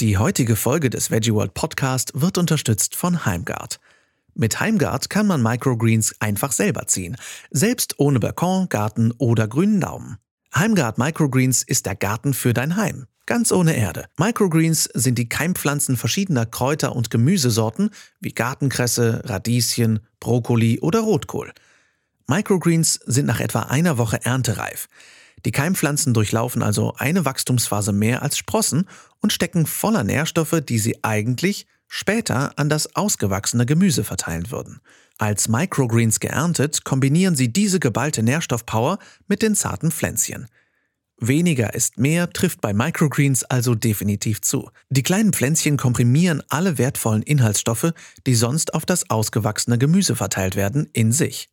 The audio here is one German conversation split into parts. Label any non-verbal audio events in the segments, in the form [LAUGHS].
Die heutige Folge des Veggie World Podcast wird unterstützt von Heimgard. Mit Heimgard kann man Microgreens einfach selber ziehen, selbst ohne Balkon, Garten oder grünen Daumen. Heimgard Microgreens ist der Garten für dein Heim, ganz ohne Erde. Microgreens sind die Keimpflanzen verschiedener Kräuter und Gemüsesorten wie Gartenkresse, Radieschen, Brokkoli oder Rotkohl. Microgreens sind nach etwa einer Woche erntereif. Die Keimpflanzen durchlaufen also eine Wachstumsphase mehr als Sprossen und stecken voller Nährstoffe, die sie eigentlich später an das ausgewachsene Gemüse verteilen würden. Als Microgreens geerntet, kombinieren sie diese geballte Nährstoffpower mit den zarten Pflänzchen. Weniger ist mehr trifft bei Microgreens also definitiv zu. Die kleinen Pflänzchen komprimieren alle wertvollen Inhaltsstoffe, die sonst auf das ausgewachsene Gemüse verteilt werden, in sich.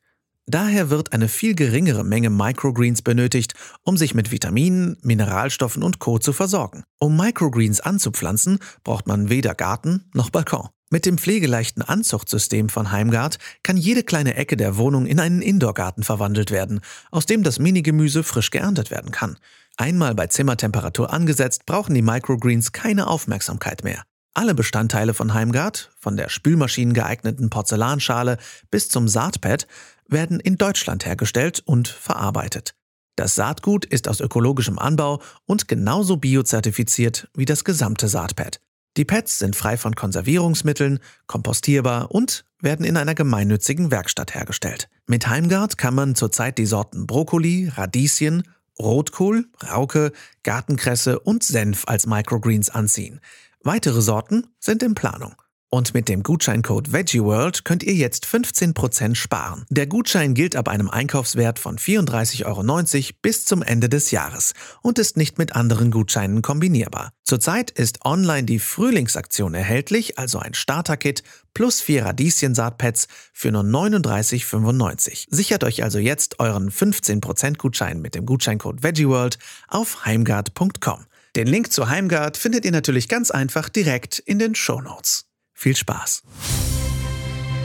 Daher wird eine viel geringere Menge Microgreens benötigt, um sich mit Vitaminen, Mineralstoffen und Co. zu versorgen. Um Microgreens anzupflanzen, braucht man weder Garten noch Balkon. Mit dem pflegeleichten Anzuchtsystem von Heimgard kann jede kleine Ecke der Wohnung in einen Indoorgarten verwandelt werden, aus dem das Minigemüse frisch geerntet werden kann. Einmal bei Zimmertemperatur angesetzt, brauchen die Microgreens keine Aufmerksamkeit mehr. Alle Bestandteile von Heimgard, von der Spülmaschinen geeigneten Porzellanschale bis zum Saatpad, werden in Deutschland hergestellt und verarbeitet. Das Saatgut ist aus ökologischem Anbau und genauso biozertifiziert wie das gesamte Saatpad. Die Pads sind frei von Konservierungsmitteln, kompostierbar und werden in einer gemeinnützigen Werkstatt hergestellt. Mit Heimgard kann man zurzeit die Sorten Brokkoli, Radieschen, Rotkohl, Rauke, Gartenkresse und Senf als Microgreens anziehen. Weitere Sorten sind in Planung. Und mit dem Gutscheincode VeggieWorld könnt ihr jetzt 15% sparen. Der Gutschein gilt ab einem Einkaufswert von 34,90 Euro bis zum Ende des Jahres und ist nicht mit anderen Gutscheinen kombinierbar. Zurzeit ist online die Frühlingsaktion erhältlich, also ein Starter-Kit plus vier Radieschen-Saatpads für nur 39,95. Sichert euch also jetzt euren 15% Gutschein mit dem Gutscheincode VeggieWorld auf heimgard.com. Den Link zu Heimgard findet ihr natürlich ganz einfach direkt in den Show Notes. Viel Spaß!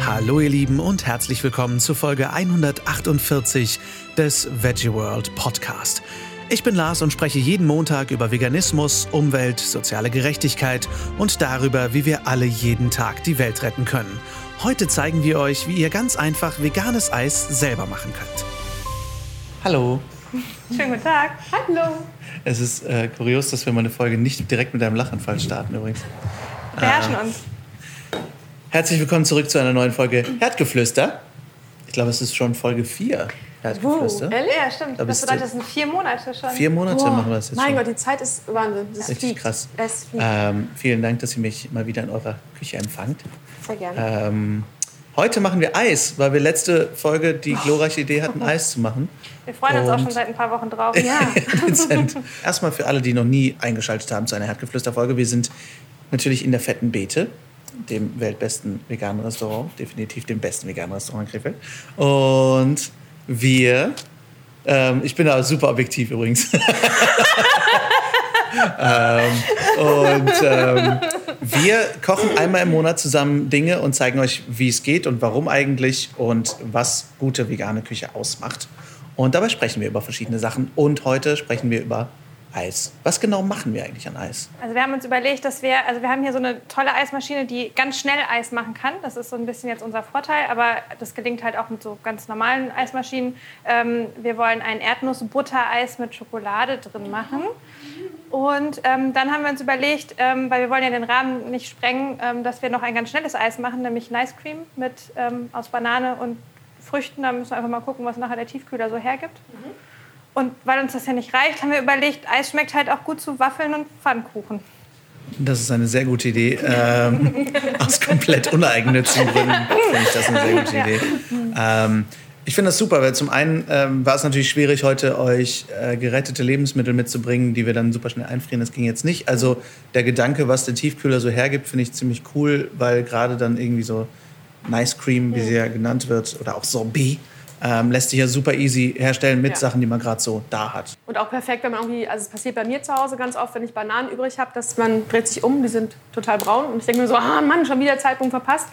Hallo ihr Lieben und herzlich willkommen zu Folge 148 des Veggie World Podcast. Ich bin Lars und spreche jeden Montag über Veganismus, Umwelt, soziale Gerechtigkeit und darüber, wie wir alle jeden Tag die Welt retten können. Heute zeigen wir euch, wie ihr ganz einfach veganes Eis selber machen könnt. Hallo. [LAUGHS] Schönen guten Tag. Hallo. Es ist äh, kurios, dass wir mal eine Folge nicht direkt mit einem Lachanfall starten übrigens. Wir beherrschen äh, uns. Herzlich willkommen zurück zu einer neuen Folge Herdgeflüster. Ich glaube, es ist schon Folge 4. Herdgeflüster. Uh, ja, stimmt. Da das bedeutet, das sind vier Monate schon. Vier Monate wow. machen wir das jetzt Mein schon. Gott, die Zeit ist Wahnsinn. Das ist richtig krass. Ähm, vielen Dank, dass ihr mich mal wieder in eurer Küche empfangt. Sehr gerne. Ähm, heute machen wir Eis, weil wir letzte Folge die glorreiche Idee hatten, Eis zu machen. Wir freuen uns Und auch schon seit ein paar Wochen drauf. [LAUGHS] Ja. [LAUGHS] Erstmal für alle, die noch nie eingeschaltet haben zu einer Herdgeflüster-Folge. Wir sind natürlich in der fetten Beete dem weltbesten veganen Restaurant, definitiv dem besten veganen Restaurant in Krefeld. Und wir, ähm, ich bin da super objektiv übrigens. [LAUGHS] ähm, und ähm, wir kochen einmal im Monat zusammen Dinge und zeigen euch, wie es geht und warum eigentlich und was gute vegane Küche ausmacht. Und dabei sprechen wir über verschiedene Sachen. Und heute sprechen wir über Eis. Was genau machen wir eigentlich an Eis? Also wir haben uns überlegt, dass wir, also wir haben hier so eine tolle Eismaschine, die ganz schnell Eis machen kann. Das ist so ein bisschen jetzt unser Vorteil, aber das gelingt halt auch mit so ganz normalen Eismaschinen. Ähm, wir wollen ein Erdnuss-Butter-Eis mit Schokolade drin machen. Und ähm, dann haben wir uns überlegt, ähm, weil wir wollen ja den Rahmen nicht sprengen, ähm, dass wir noch ein ganz schnelles Eis machen, nämlich Nice Cream mit, ähm, aus Banane und Früchten. Da müssen wir einfach mal gucken, was nachher der Tiefkühler so hergibt. Mhm. Und weil uns das ja nicht reicht, haben wir überlegt, Eis schmeckt halt auch gut zu Waffeln und Pfannkuchen. Das ist eine sehr gute Idee. Ähm, [LAUGHS] aus komplett uneigennützigen Gründen [LAUGHS] finde ich das eine sehr gute Idee. Ähm, ich finde das super, weil zum einen ähm, war es natürlich schwierig, heute euch äh, gerettete Lebensmittel mitzubringen, die wir dann super schnell einfrieren. Das ging jetzt nicht. Also der Gedanke, was der Tiefkühler so hergibt, finde ich ziemlich cool, weil gerade dann irgendwie so Nice Cream, wie sie ja genannt wird, oder auch Sorbet, ähm, lässt sich ja super easy herstellen mit ja. Sachen, die man gerade so da hat. Und auch perfekt, wenn man irgendwie, also es passiert bei mir zu Hause ganz oft, wenn ich Bananen übrig habe, dass man dreht sich um, die sind total braun und ich denke mir so, ah Mann, schon wieder Zeitpunkt verpasst.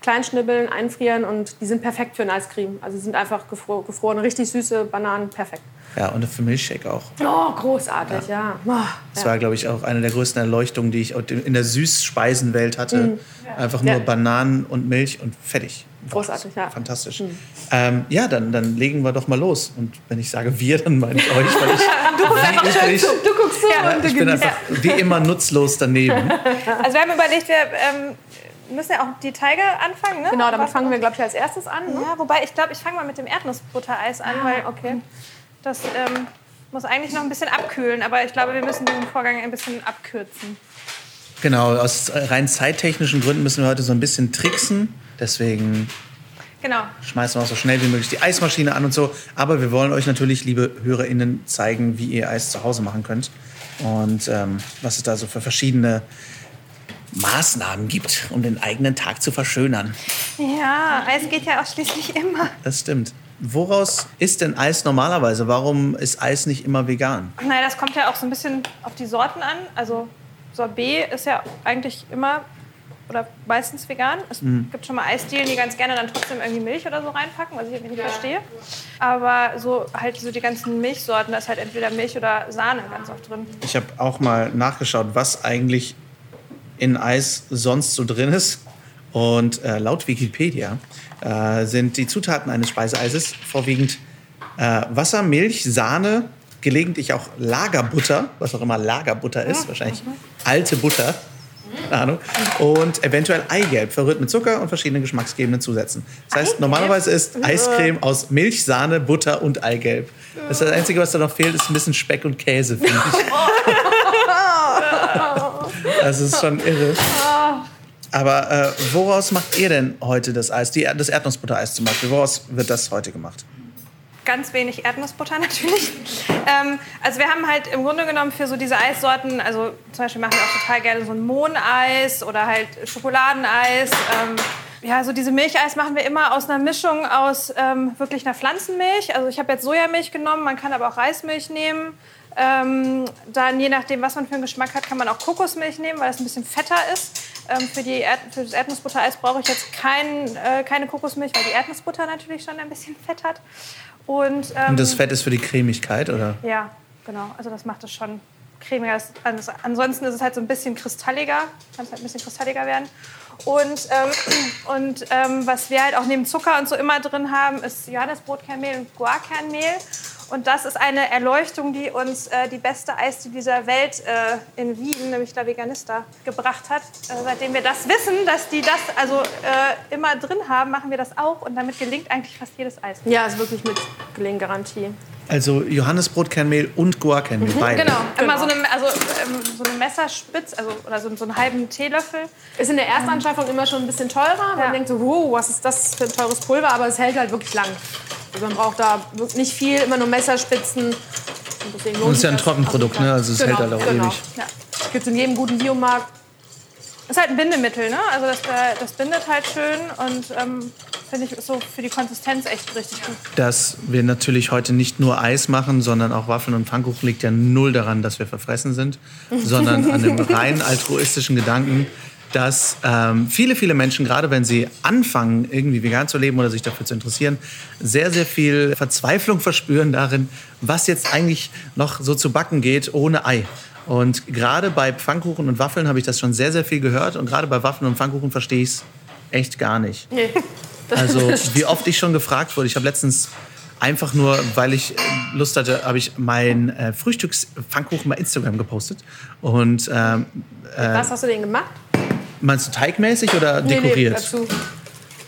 Klein schnibbeln, einfrieren und die sind perfekt für ein Eiscreme. Also sie sind einfach gefro gefrorene, richtig süße Bananen, perfekt. Ja, und für Milchshake auch. Oh, großartig, ja. ja. Oh, das war, glaube ich, auch eine der größten Erleuchtungen, die ich in der Süßspeisenwelt hatte. Mhm. Einfach nur ja. Bananen und Milch und fertig. Großartig, ja. Fantastisch. Mhm. Ähm, ja, dann, dann legen wir doch mal los. Und wenn ich sage wir, dann meine ich euch, weil ich, du, [LAUGHS] ich, du guckst so ja, und ich bin einfach wie immer nutzlos daneben. [LAUGHS] Also wir haben überlegt, wir ähm, müssen ja auch die Teige anfangen, ne? Genau, damit fangen wir, glaube ich, als erstes an. Ne? Ja, wobei ich glaube, ich fange mal mit dem Erdnussbuttereis an, ah, weil okay. das ähm, muss eigentlich noch ein bisschen abkühlen. Aber ich glaube, wir müssen diesen Vorgang ein bisschen abkürzen. Genau, aus rein zeittechnischen Gründen müssen wir heute so ein bisschen tricksen. Deswegen genau. schmeißen wir auch so schnell wie möglich die Eismaschine an und so. Aber wir wollen euch natürlich, liebe HörerInnen, zeigen, wie ihr Eis zu Hause machen könnt. Und ähm, was es da so für verschiedene Maßnahmen gibt, um den eigenen Tag zu verschönern. Ja, Eis geht ja auch schließlich immer. Das stimmt. Woraus ist denn Eis normalerweise? Warum ist Eis nicht immer vegan? Naja, das kommt ja auch so ein bisschen auf die Sorten an. Also Sorbet ist ja eigentlich immer oder meistens vegan. Es mhm. gibt schon mal Eisdielen, die ganz gerne dann trotzdem irgendwie Milch oder so reinpacken, was ich irgendwie nicht verstehe. Aber so halt so die ganzen Milchsorten, da ist halt entweder Milch oder Sahne ganz oft drin. Ich habe auch mal nachgeschaut, was eigentlich in Eis sonst so drin ist. Und äh, laut Wikipedia äh, sind die Zutaten eines Speiseeises vorwiegend äh, Wasser, Milch, Sahne, gelegentlich auch Lagerbutter, was auch immer Lagerbutter ist, wahrscheinlich alte Butter, Ahnung, und eventuell Eigelb, verrührt mit Zucker und verschiedenen geschmacksgebenden Zusätzen. Das heißt, normalerweise ist Eiscreme aus Milch, Sahne, Butter und Eigelb. Das, das Einzige, was da noch fehlt, ist ein bisschen Speck und Käse, finde ich. [LAUGHS] das ist schon [LAUGHS] irre. Aber äh, woraus macht ihr denn heute das Eis? Die, das Erdnussbuttereis zum Beispiel. Woraus wird das heute gemacht? Ganz wenig Erdnussbutter [LAUGHS] natürlich. Ähm, also wir haben halt im Grunde genommen für so diese Eissorten, also zum Beispiel machen wir auch total gerne so ein Mohneis oder halt Schokoladeneis. Ähm, ja, so diese Milcheis machen wir immer aus einer Mischung aus ähm, wirklich einer Pflanzenmilch. Also ich habe jetzt Sojamilch genommen, man kann aber auch Reismilch nehmen. Ähm, dann je nachdem, was man für einen Geschmack hat, kann man auch Kokosmilch nehmen, weil es ein bisschen fetter ist. Ähm, für, die Erd für das Erdnussbuttereis brauche ich jetzt kein, äh, keine Kokosmilch, weil die Erdnussbutter natürlich schon ein bisschen Fett hat. Und, ähm, Und das Fett ist für die Cremigkeit, oder? Ja, genau. Also das macht es schon cremiger. Das, ansonsten ist es halt so ein bisschen kristalliger. Kann es halt ein bisschen kristalliger werden. Und, ähm, [CLEARS THROAT] und ähm, was wir halt auch neben Zucker und so immer drin haben, ist Johannesbrotkernmehl und Guarkernmehl. Und das ist eine Erleuchtung, die uns äh, die beste Eisdiele dieser Welt äh, in Wien, nämlich La Veganista, gebracht hat. Äh, seitdem wir das wissen, dass die das also äh, immer drin haben, machen wir das auch. Und damit gelingt eigentlich fast jedes Eis. Ja, ist wirklich mit Gelinggarantie. Also Johannesbrotkernmehl und Guarkernmehl, mhm, beide. Genau, immer so eine, also, ähm, so eine Messerspitz, also, oder so, so einen halben Teelöffel. Ist in der Erstanschaffung immer schon ein bisschen teurer. Man denkt so, wow, was ist das für ein teures Pulver, aber es hält halt wirklich lang. Also man braucht da nicht viel, immer nur Messerspitzen. Und das ist ja ein Trockenprodukt, ne? also es genau, hält halt auch genau. ewig. Ja. Gibt es in jedem guten Biomarkt. Ist halt ein Bindemittel, ne? Also das, äh, das bindet halt schön und ähm, finde ich so für die Konsistenz echt richtig gut. Dass wir natürlich heute nicht nur Eis machen, sondern auch Waffeln und Pfannkuchen liegt ja null daran, dass wir verfressen sind, sondern an dem [LAUGHS] rein altruistischen Gedanken, dass ähm, viele, viele Menschen, gerade wenn sie anfangen, irgendwie vegan zu leben oder sich dafür zu interessieren, sehr, sehr viel Verzweiflung [LAUGHS] verspüren darin, was jetzt eigentlich noch so zu backen geht ohne Ei. Und gerade bei Pfannkuchen und Waffeln habe ich das schon sehr, sehr viel gehört. Und gerade bei Waffeln und Pfannkuchen verstehe ich es echt gar nicht. Nee. [LAUGHS] Also wie oft ich schon gefragt wurde. Ich habe letztens einfach nur, weil ich Lust hatte, habe ich mein äh, Frühstückspfannkuchen bei Instagram gepostet. Und ähm, äh, was hast du denn gemacht? Meinst du teigmäßig oder dekoriert? Nee, nee,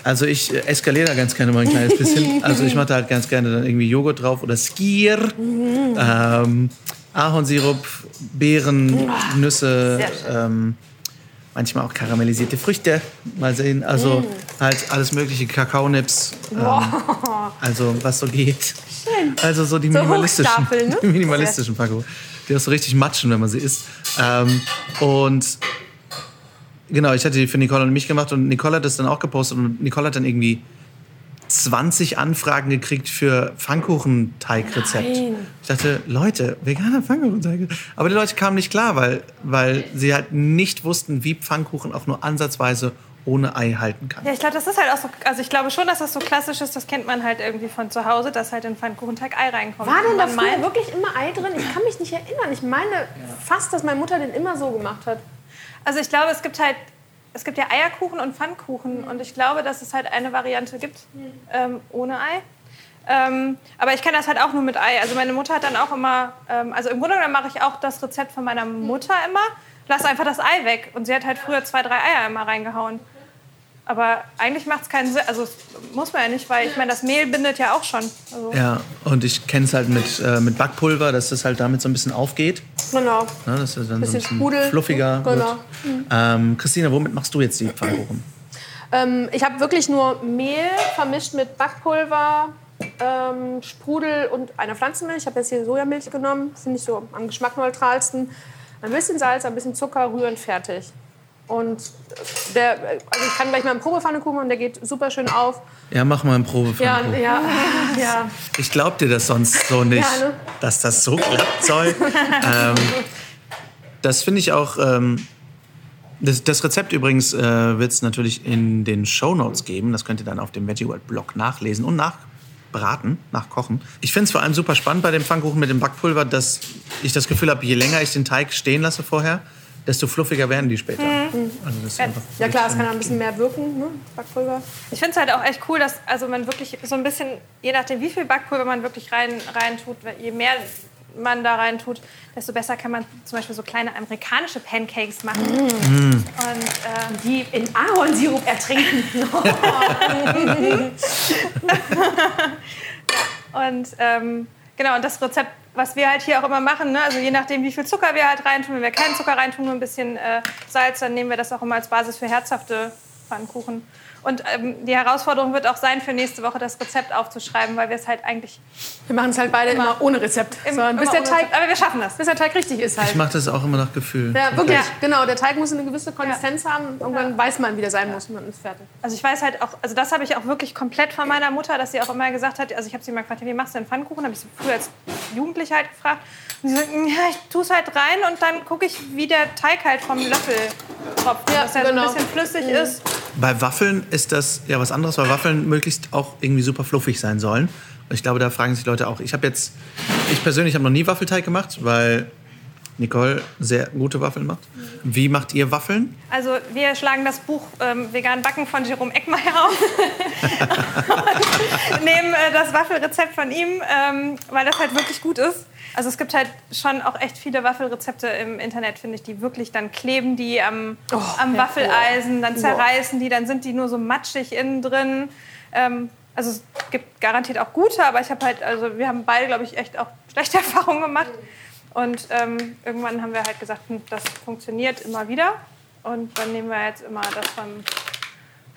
also ich äh, eskaliere da ganz gerne mal ein kleines bisschen. [LAUGHS] Also ich mache da halt ganz gerne dann irgendwie Joghurt drauf oder Skier. Mhm. Ähm, Ahornsirup, Beeren, oh, Nüsse, ähm, manchmal auch karamellisierte Früchte. Mal sehen. Also mm. halt alles mögliche, Kakaonips. Ähm, also was so geht. Schön. Also so die minimalistischen, ne? [LAUGHS] die minimalistischen Packungen. Die auch so richtig matschen, wenn man sie isst. Ähm, und genau, ich hatte die für Nicole und mich gemacht und Nicole hat das dann auch gepostet und Nicole hat dann irgendwie 20 Anfragen gekriegt für Pfannkuchenteigrezept. Ich dachte, Leute, veganer Pfannkuchenteig. Aber die Leute kamen nicht klar, weil, weil sie halt nicht wussten, wie Pfannkuchen auch nur ansatzweise ohne Ei halten kann. Ja, ich glaube, das ist halt auch so. Also ich glaube schon, dass das so klassisch ist. Das kennt man halt irgendwie von zu Hause, dass halt in Pfannkuchenteig Ei reinkommt. War denn da früher wirklich immer Ei drin? Ich kann mich nicht erinnern. Ich meine fast, dass meine Mutter den immer so gemacht hat. Also ich glaube, es gibt halt, es gibt ja Eierkuchen und Pfannkuchen und ich glaube, dass es halt eine Variante gibt ähm, ohne Ei. Ähm, aber ich kenne das halt auch nur mit Ei. Also meine Mutter hat dann auch immer, ähm, also im Grunde genommen mache ich auch das Rezept von meiner Mutter immer. Lass einfach das Ei weg. Und sie hat halt früher zwei, drei Eier immer reingehauen. Aber eigentlich macht es keinen Sinn. Also das muss man ja nicht, weil ich meine, das Mehl bindet ja auch schon. Also, Ja, und ich kenne es halt mit, äh, mit Backpulver, dass das halt damit so ein bisschen aufgeht. Genau. Ne, dass es dann so ein Bisschen bisschen Sprudel. fluffiger Genau. wird. Ähm, Christina, womit machst du jetzt die Pfannkuchen? Ähm, ich habe wirklich nur Mehl vermischt mit Backpulver, ähm, Sprudel und einer Pflanzenmilch. Ich habe jetzt hier Sojamilch genommen. Finde ich so am geschmackneutralsten. Ein bisschen Salz, ein bisschen Zucker, rühren, fertig. Und der, also ich kann gleich mal einen Probepfannekuchen machen, der geht super schön auf. Ja, mach mal einen Ja, Probepfannkuchen. ja, [LAUGHS] ja. Ich glaub dir das sonst so nicht, Ja, ne? dass das so klappt soll. [LAUGHS] ähm, das finde ich auch. Ähm, das, das Rezept übrigens äh, wird es natürlich in den Shownotes geben. Das könnt ihr dann auf dem Veggie World Blog nachlesen und nachbraten, nachkochen. Ich finde es vor allem super spannend bei dem Pfannkuchen mit dem Backpulver, dass ich das Gefühl habe, je länger ich den Teig stehen lasse vorher, desto fluffiger werden die später. Also das ist einfach ja klar, es kann ein bisschen mehr wirken, ne? Backpulver. Ich finde es halt auch echt cool, dass also man wirklich so ein bisschen, je nachdem wie viel Backpulver man wirklich rein, rein tut, je mehr man da rein tut, desto besser kann man zum Beispiel so kleine amerikanische Pancakes machen. Und ähm, Die in Ahornsirup ertrinken. [LAUGHS] [LAUGHS] Und ähm, genau, und das Rezept, was wir halt hier auch immer machen, ne? also je nachdem, wie viel Zucker wir halt reintun, wenn wir keinen Zucker reintun, nur ein bisschen äh, Salz, dann nehmen wir das auch immer als Basis für herzhafte Pfannkuchen. Und ähm, die Herausforderung wird auch sein, für nächste Woche das Rezept aufzuschreiben, weil wir es halt eigentlich Wir machen es halt beide immer, ohne Rezept. im, Sondern bis, immer der ohne Teig, Rezept- Aber wir schaffen das. bis der Teig richtig ist halt. Ich mache das auch immer nach Gefühl. Ja, wirklich, Ja. genau. Der Teig muss eine gewisse Konsistenz haben. Irgendwann weiß man, wie der sein muss und dann ist fertig. Also ich weiß halt auch, also das habe ich auch wirklich komplett von meiner Mutter, dass sie auch immer gesagt hat, also ich habe sie mal gefragt, wie machst du denn Pfannkuchen? Habe ich sie früher als Jugendliche halt gefragt. Und sie sagt, ja, ich tue es halt rein und dann gucke ich, wie der Teig halt vom Löffel tropft. Ja, dass er genau. so ein bisschen flüssig ist. Bei Waffeln ist das ja was anderes, weil Waffeln möglichst auch irgendwie super fluffig sein sollen. Und ich glaube, da fragen sich Leute auch. Ich habe jetzt, ich persönlich habe noch nie Waffelteig gemacht, weil Nicole sehr gute Waffeln macht. Wie macht ihr Waffeln? Also wir schlagen das Buch ähm, Vegan Backen von Jerome Eckmeier auf. [LAUGHS] und nehmen äh, das Waffelrezept von ihm, ähm, weil das halt wirklich gut ist. Also es gibt halt schon auch echt viele Waffelrezepte im Internet, finde ich, die wirklich dann kleben die am, am Waffeleisen, dann zerreißen die, dann sind die nur so matschig innen drin. Ähm, also es gibt garantiert auch gute, aber ich habe halt, also wir haben beide, glaube ich, echt auch schlechte [LAUGHS] Erfahrungen gemacht. Und ähm, irgendwann haben wir halt gesagt, hm, das funktioniert immer wieder. Und dann nehmen wir jetzt immer das von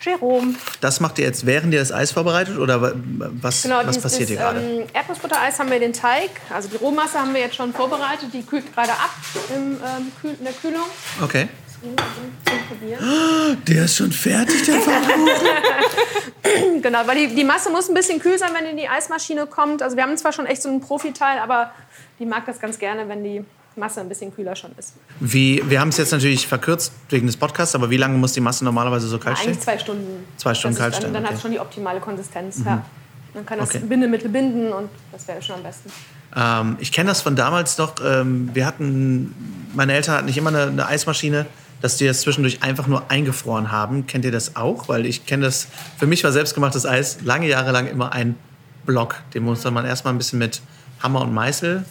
Jerome. Das macht ihr jetzt, während ihr das Eis vorbereitet oder wa- was, Genau, was dieses- passiert hier gerade? Ähm, Erdnussbuttereis haben wir den Teig, also die Rohmasse haben wir jetzt schon vorbereitet. Die kühlt gerade ab im, ähm, in der Kühlung. Okay. Zum Probieren. Der ist schon fertig, der Pfannkuchen. [LAUGHS] Genau, weil die, die Masse muss ein bisschen kühl sein, wenn die in die Eismaschine kommt. Also wir haben zwar schon echt so einen Profiteil, aber die mag das ganz gerne, wenn die Masse ein bisschen kühler schon ist. Wie, wir haben es jetzt natürlich verkürzt wegen des Podcasts, aber wie lange muss die Masse normalerweise so kalt stehen? Eigentlich zwei Stunden. Zwei Stunden kalt dann, stellen, Dann hat okay. Mhm. es schon die optimale Konsistenz. Ja. Man kann das Okay. Bindemittel binden und das wäre schon am besten. Ähm, ich kenne das von damals noch. Ähm, wir hatten, meine Eltern hatten nicht immer eine, eine Eismaschine, dass die das zwischendurch einfach nur eingefroren haben. Kennt ihr das auch? Weil ich kenne das, für mich war selbstgemachtes Eis lange Jahre lang immer ein Block. Den musste man erstmal ein bisschen mit Hammer und Meißel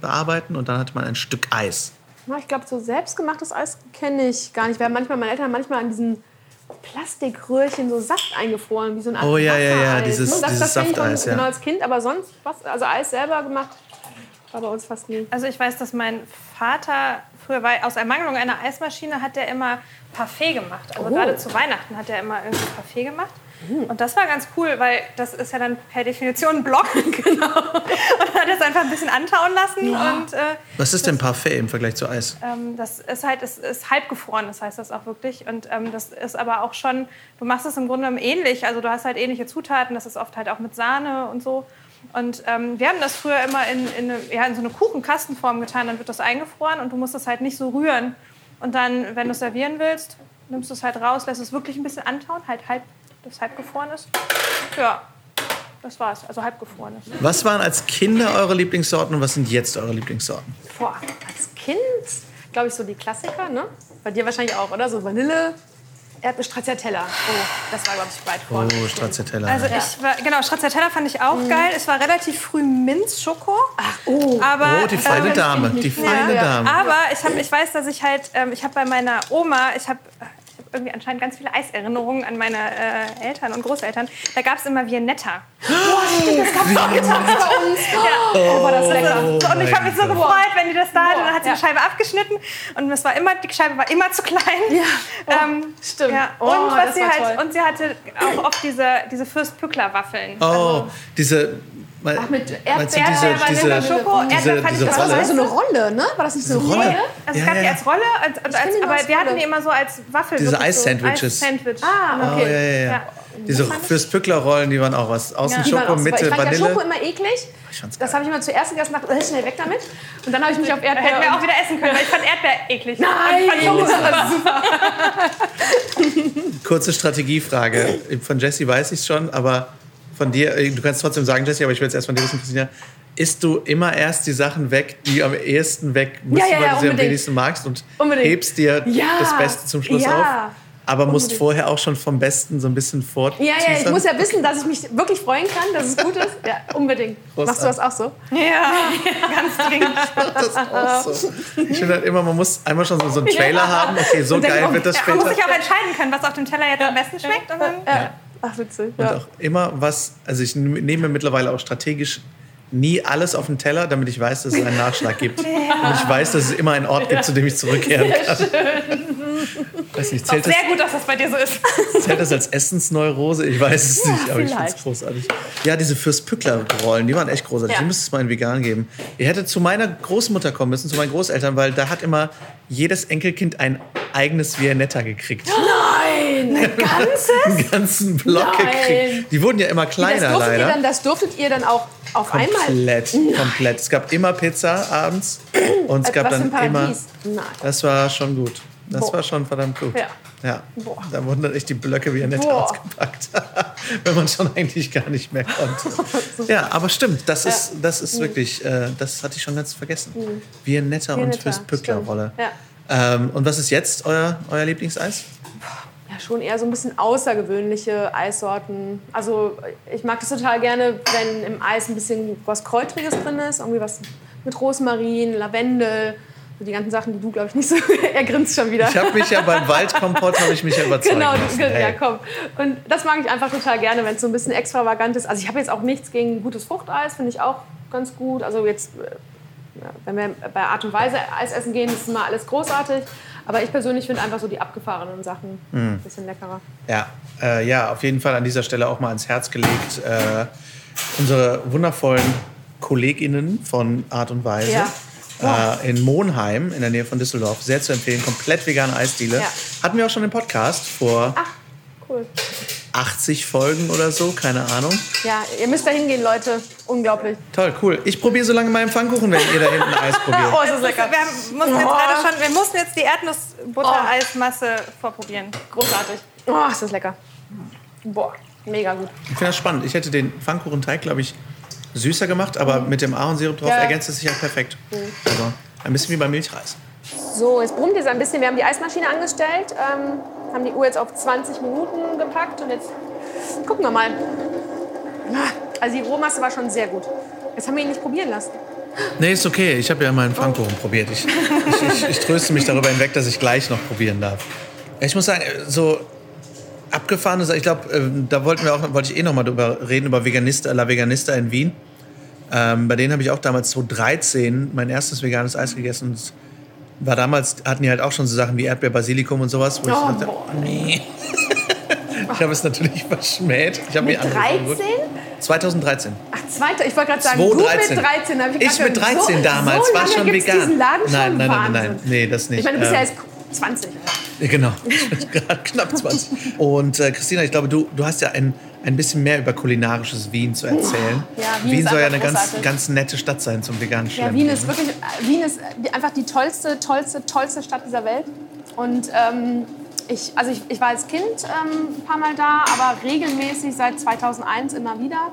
bearbeiten und dann hatte man ein Stück Eis. Na, ich glaube, so selbstgemachtes Eis kenne ich gar nicht. Wir haben manchmal, meine Eltern haben manchmal an diesen Plastikröhrchen so Saft eingefroren, wie so ein Art Oh, ja, ja, ja, Wassereis, dieses- ne? das, dieses das Safteis, ja. Genau, als Kind, aber sonst, was, also Eis selber gemacht, war bei uns fast nie. Also ich weiß, dass mein Vater früher weil aus Ermangelung einer Eismaschine hat er immer Parfait gemacht. Also Oh. gerade zu Weihnachten hat er immer irgendwie Parfait gemacht. Und das war ganz cool, weil das ist ja dann per Definition ein Block. [LAUGHS] genau. Und hat es einfach ein bisschen antauen lassen. Und äh, Was ist denn Parfait im Vergleich zu Eis? ähm, das ist halt, es ist halb gefroren, das heißt das auch wirklich. Und ähm, das ist aber auch schon, du machst es im Grunde genommen ähnlich. Also du hast halt ähnliche Zutaten, das ist oft halt auch mit Sahne und so. Und ähm, wir haben das früher immer in, in, eine, ja, in so eine Kuchenkastenform getan, dann wird das eingefroren und du musst es halt nicht so rühren. Und dann, wenn du es servieren willst, nimmst du es halt raus, lässt es wirklich ein bisschen antauen, halt halb, das halb gefroren ist. Ja, das war's. Also halb gefroren ist. Was waren als Kinder eure Lieblingssorten und was sind jetzt eure Lieblingssorten? Boah, als Kind, glaube ich, so die Klassiker, ne? Bei dir wahrscheinlich auch, oder? So Vanille, Erdbeer, Stracciatella. Oh, das war, glaube ich, weit vorne. Oh, Stracciatella. Also ich war, genau, Stracciatella fand ich auch geil. Es war relativ früh Minz-Schoko. oh. aber, oh, die feine ähm, Dame, die feine Ja. Dame. Aber ich, hab, ich weiß, dass ich halt, ähm, ich habe bei meiner Oma, ich habe irgendwie anscheinend ganz viele Eiserinnerungen an meine äh, Eltern und Großeltern. Da gab es immer Viennetta. Oh, war das lecker. und ich habe mich so gefreut, wenn die das da hatten. Boah, Dann hat sie ja. die Scheibe abgeschnitten und es war immer, die Scheibe war immer zu klein. Ja. Oh, Ähm, stimmt. Ja. Oh, Und, was das sie halt, toll. und sie hatte auch oft diese, diese Fürst-Pückler-Waffeln. Oh, diese. Ach, mit Erdbeer, diese, Vanille, diese, Schoko, diese, Erdbeer fand diese ich Das war so eine Rolle, ne? War das nicht so eine Rolle? Rolle? Also Ja, es gab die ja. als Rolle, als, die nur aber als wir hatten die immer so als Waffel. Diese Eis-Sandwiches. So, Eis-Sandwich. Ah. Oh, ja, ja, ja. Ja. Diese Fürst-Pückler-Rollen, die waren auch was. Außen Ja. Die Schoko. Mitte ich fand ja Schoko Vanille. immer eklig. Ich Das habe ich immer zuerst gegessen und dachte, äh, schnell weg damit. Und dann habe ich mich auf Da hätten wir Erdbeer... auch wieder essen können, weil ich fand Erdbeer eklig. Nein! Und fand super. [LAUGHS] [LAUGHS] Kurze Strategiefrage. Von Jessie weiß ich es schon, aber von dir, äh, du kannst trotzdem sagen, Jessie, aber ich will jetzt erst von dir wissen, Christina. Isst du immer erst die Sachen weg, die am ehesten weg müssen, Ja, ja, weil ja, du sie am wenigsten magst und Unbedingt. hebst dir Ja. das Beste zum Schluss Ja. auf? Aber musst Unbedingt. vorher auch schon vom Besten so ein bisschen fort. Ja, ja, ich muss ja wissen, dass ich mich wirklich freuen kann, dass es gut ist. Ja, unbedingt. Machst du das auch so? Ja, [LAUGHS] ganz dringend. das auch so. [LAUGHS] Ich finde halt immer, man muss einmal schon so, so einen Trailer haben. Okay, so geil wird das Ja, man muss später. sich auch entscheiden können, was auf dem Teller jetzt am besten schmeckt. Und dann, Ja. Ach, witzig. Und Ja. auch immer was, also ich nehme mittlerweile auch strategisch nie alles auf den Teller, damit ich weiß, dass es einen Nachschlag gibt. [LAUGHS] Und ich weiß, dass es immer einen Ort gibt, zu dem ich zurückkehren kann. Weiß nicht, zählt, das, sehr gut, dass das bei dir so ist. zählt das als Essensneurose? Ich weiß es nicht, aber ich finde es vielleicht. großartig. Ja, diese Fürst-Pückler-Rollen, die waren echt großartig. Ja. Die müsste es mal in vegan geben. Ihr hättet zu meiner Großmutter kommen müssen, zu meinen Großeltern, weil da hat immer jedes Enkelkind ein eigenes Viennetta gekriegt. Nein! Ein [LAUGHS] ganzes? Einen ganzen Block Nein. gekriegt. Die wurden ja immer Das kleiner ihr leider. dann, das durftet ihr dann auch auf einmal. Komplett, komplett. Es gab immer Pizza abends und es gab Was für dann ein immer. Nein. Das war schon gut. Das Boah. war schon verdammt gut. Ja. Ja. Da wurden dann echt die Blöcke wie nett Boah. ausgepackt. [LAUGHS] Wenn man schon eigentlich gar nicht mehr konnte. [LAUGHS] ja, aber stimmt, das ist, das ist wirklich, äh, das hatte ich schon ganz vergessen. Viennetta und Viennetta, Fürst-Pückler-Rolle. stimmt. Ja. Ähm, und was ist jetzt euer, euer Lieblingseis? Ja, schon eher so ein bisschen außergewöhnliche Eissorten. Also ich mag das total gerne, wenn im Eis ein bisschen was Kräutriges drin ist. Irgendwie was mit Rosmarin, Lavendel. So die ganzen Sachen, die du, glaube ich, nicht so... [LAUGHS] er grinst schon wieder. Ich habe mich ja beim Waldkompott habe ich mich ja überzeugt. Genau, ja, Hey. komm. Und das mag ich einfach total gerne, wenn es so ein bisschen extravagant ist. Also ich habe jetzt auch nichts gegen gutes Fruchteis, finde ich auch ganz gut. Also jetzt, äh, ja, wenn wir bei Art und Weise Eis essen gehen, ist immer alles großartig. Aber ich persönlich finde einfach so die abgefahrenen Sachen Hm. ein bisschen leckerer. Ja, äh, ja, auf jeden Fall an dieser Stelle auch mal ans Herz gelegt. Äh, unsere wundervollen KollegInnen von Art und Weise Ja. äh, in Monheim in der Nähe von Düsseldorf. Sehr zu empfehlen. Komplett vegane Eisdiele. Ja. Hatten wir auch schon im Podcast vor Ach, cool. 80 Folgen oder so, keine Ahnung. Ja, ihr müsst da hingehen, Leute. Unglaublich. Toll, cool. Ich probiere so lange meinen Pfannkuchen, wenn ihr da hinten [LAUGHS] Eis probiert. Oh, ist das lecker. Wir, haben- mussten jetzt Oh. gerade schon, wir mussten jetzt die Erdnussbutter-Eismasse vorprobieren. Großartig. Oh, ist das lecker. Boah, mega gut. Ich finde das spannend. Ich hätte den Pfannkuchenteig, glaube ich, süßer gemacht, aber mit dem Ahornsirup drauf Ja. ergänzt es sich ja perfekt. Also ein bisschen wie beim Milchreis. So, jetzt brummt es ein bisschen. Wir haben die Eismaschine angestellt, ähm, haben die Uhr jetzt auf 20 Minuten gepackt und jetzt gucken wir mal. Also die Rohmasse war schon sehr gut. Jetzt haben wir ihn nicht probieren lassen. Nee, ist okay. Ich habe ja meinen Pfannkuchen probiert. Ich, ich, ich, ich tröste mich darüber hinweg, dass ich gleich noch probieren darf. Ich muss sagen, so abgefahrene Sachen. Ich glaube, ähm, da wollten wir auch, wollte ich eh noch mal drüber reden, über Veganista, La Veganista in Wien. Ähm, bei denen habe ich auch damals 2013 mein erstes veganes Eis gegessen. Und war damals, hatten die halt auch schon so Sachen wie Erdbeer, Basilikum und sowas, wo ich Oh, dachte, boah. oh nee. [LAUGHS] ich habe es natürlich verschmäht. Ich habe mir andere Sachen 13? geholt. 2013. Ach, zweiter. Ich wollte gerade sagen, 2013. du mit 13. hab Ich grad mit gedacht, 13 so, damals, so war schon vegan. diesen Laden schon? nein, nein, nein, nein, nein. Nee, das nicht. Ich meine, du bist ja Ähm, jetzt 20. [LAUGHS] Genau, ich bin [LAUGHS] gerade knapp 20. Und äh, Christina, ich glaube, du, du hast ja ein, ein bisschen mehr über kulinarisches Wien zu erzählen. Ja, Wien ist soll ja eine ganz, großartig. ganz nette Stadt sein zum veganen Ja, Schlemmen. Wien ist wirklich, äh, Wien ist einfach die tollste, tollste, tollste Stadt dieser Welt. Und ähm, Ich, also ich, ich war als Kind ähm, ein paar Mal da, aber regelmäßig seit 2001 immer wieder.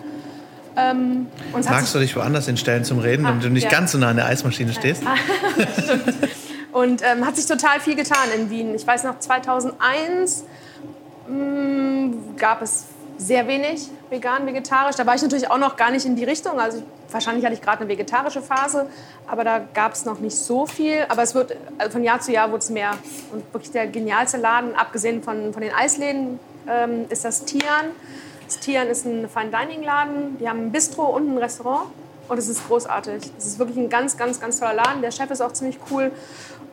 Ähm, Magst du dich woanders hinstellen zum Reden, damit du nicht ja. ganz so nah an der Eismaschine stehst? [LAUGHS] Und ähm, hat sich total viel getan in Wien. Ich weiß noch, 2001 mh, gab es sehr wenig vegan, vegetarisch. Da war ich natürlich auch noch gar nicht in die Richtung. Also ich, wahrscheinlich hatte ich gerade eine vegetarische Phase, aber da gab es noch nicht so viel. Aber es wird also von Jahr zu Jahr wurde es mehr. Und wirklich der genialste Laden, abgesehen von, von den Eisläden, ähm, ist das Tian. Das Tian ist ein Fine Dining Laden. Die haben ein Bistro und ein Restaurant. Und es ist großartig. Es ist wirklich ein ganz, ganz, ganz toller Laden. Der Chef ist auch ziemlich cool.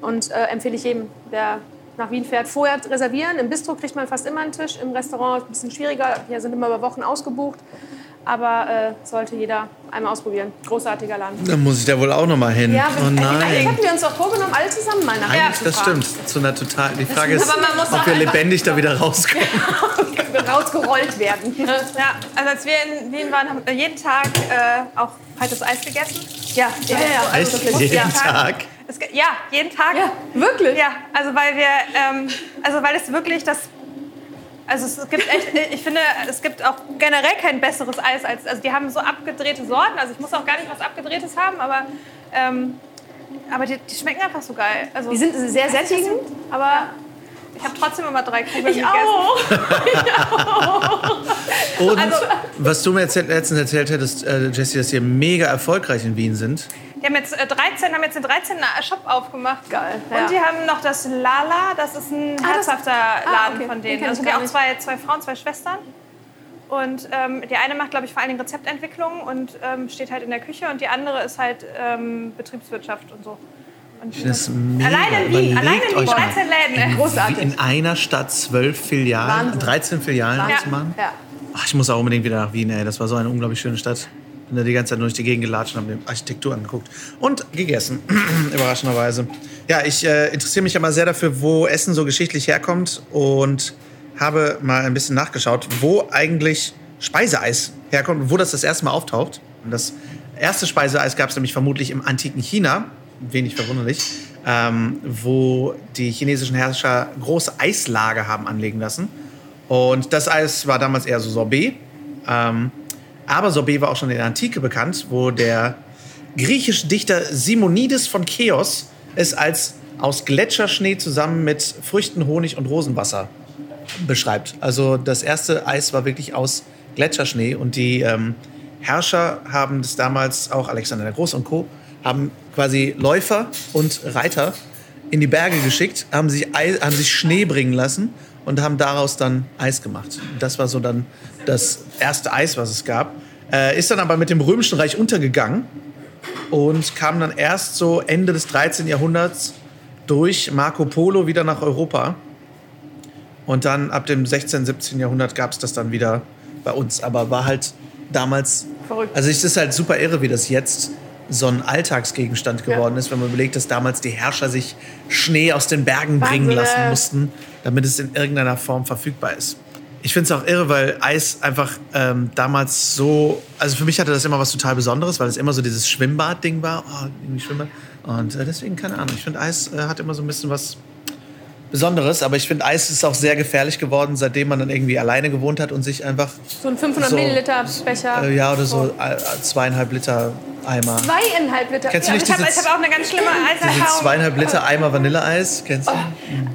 Und äh, empfehle ich jedem, der nach Wien fährt, vorher reservieren. Im Bistro kriegt man fast immer einen Tisch. Im Restaurant ist ein bisschen schwieriger. Hier sind immer über Wochen ausgebucht. Aber äh, sollte jeder einmal ausprobieren. Großartiger Laden. Dann muss ich da wohl auch noch mal hin. Ja, oh Eigentlich nein. hatten wir uns doch vorgenommen, alle zusammen mal nach Wien Eigentlich, zu das stimmt. Zu einer total. Die Frage ist, ob wir lebendig da wieder rauskommen. [LAUGHS] Rausgerollt werden. [LAUGHS] Ja, also als wir in Wien waren, haben wir jeden Tag äh, auch kaltes Eis gegessen. Ja, ja, ja. ja. Echt? wirklich. Jeden Ja. Tag. Es, ja, jeden Tag. Ja, wirklich? Ja, also weil wir, ähm, also weil es wirklich das, also es gibt echt, ich finde, es gibt auch generell kein besseres Eis als, also die haben so abgedrehte Sorten, also ich muss auch gar nicht was abgedrehtes haben, aber, ähm, aber die, die schmecken einfach so geil. Also Die sind sehr sättigend, aber ich habe trotzdem immer drei Kugeln ich gegessen. auch. [LAUGHS] Und Also- was du mir erzählt, letztens erzählt hättest, äh, Jessie, dass ihr mega erfolgreich in Wien sind. Die haben jetzt äh, 13, haben jetzt den 13. Shop aufgemacht. Geil, Und ja. die haben noch das Lala, das ist ein Ah, das- herzhafter ah, Laden okay. von Den denen. Also die auch zwei, zwei Frauen, zwei Schwestern. Und ähm, die eine macht, glaube ich, vor allen Dingen Rezeptentwicklung und ähm, steht halt in der Küche. Und die andere ist halt ähm, Betriebswirtschaft und so. Und das mega. alleine in Wien, alleine in Wien, euch mal, 13 Läden. Großartig. in einer Stadt zwölf Filialen, Wahnsinn. 13 Filialen Wahnsinn. zu machen. Ja. Ach, ich muss auch unbedingt wieder nach Wien, ey. Das war so eine unglaublich schöne Stadt. Bin da die ganze Zeit durch die Gegend gelatscht und habe mir Architektur angeguckt. Und gegessen, [CLEARS THROAT] überraschenderweise. Ja, ich äh, interessiere mich immer sehr dafür, wo Essen so geschichtlich herkommt und habe mal ein bisschen nachgeschaut, wo eigentlich Speiseeis herkommt und wo das das erste Mal auftaucht. Und das erste Speiseeis gab es nämlich vermutlich im antiken China, wenig verwunderlich, ähm, wo die chinesischen Herrscher große Eislager haben anlegen lassen. Und das Eis war damals eher so Sorbet. Ähm, aber Sorbet war auch schon in der Antike bekannt, wo der griechische Dichter Simonides von Cheos es als aus Gletscherschnee zusammen mit Früchten, Honig und Rosenwasser beschreibt. Also das erste Eis war wirklich aus Gletscherschnee und die ähm, Herrscher haben das damals, auch Alexander der Große und Co., haben quasi Läufer und Reiter in die Berge geschickt, haben sich, Eis, haben sich Schnee bringen lassen und haben daraus dann Eis gemacht. Das war so dann das erste Eis, was es gab. Äh, ist dann aber mit dem Römischen Reich untergegangen und kam dann erst so Ende des 13. Jahrhunderts durch Marco Polo wieder nach Europa. Und dann ab dem 16., 17. Jahrhundert gab es das dann wieder bei uns. Aber war halt damals. Verrückt. Also es ist halt super irre, wie das jetzt so ein Alltagsgegenstand geworden ist, wenn man überlegt, dass damals die Herrscher sich Schnee aus den Bergen bringen Wahnsinn, lassen äh. mussten, damit es in irgendeiner Form verfügbar ist. Ich finde es auch irre, weil Eis einfach ähm, damals so, also für mich hatte das immer was total Besonderes, weil es immer so dieses Schwimmbad-Ding war, oh, irgendwie Schwimmbad. Und äh, deswegen, keine Ahnung, ich finde Eis äh, hat immer so ein bisschen was Besonderes, aber ich finde Eis ist auch sehr gefährlich geworden, seitdem man dann irgendwie alleine gewohnt hat und sich einfach, So ein 500 So. Milliliter Becher. äh, ja, oder so äh, zweieinhalb Liter Eimer. Zweieinhalb Liter. Kennst du Also nicht ich habe hab auch eine ganz schlimme [LAUGHS] diese Eiserfahrung. zweieinhalb Liter Eimer Vanilleeis? Kennst du?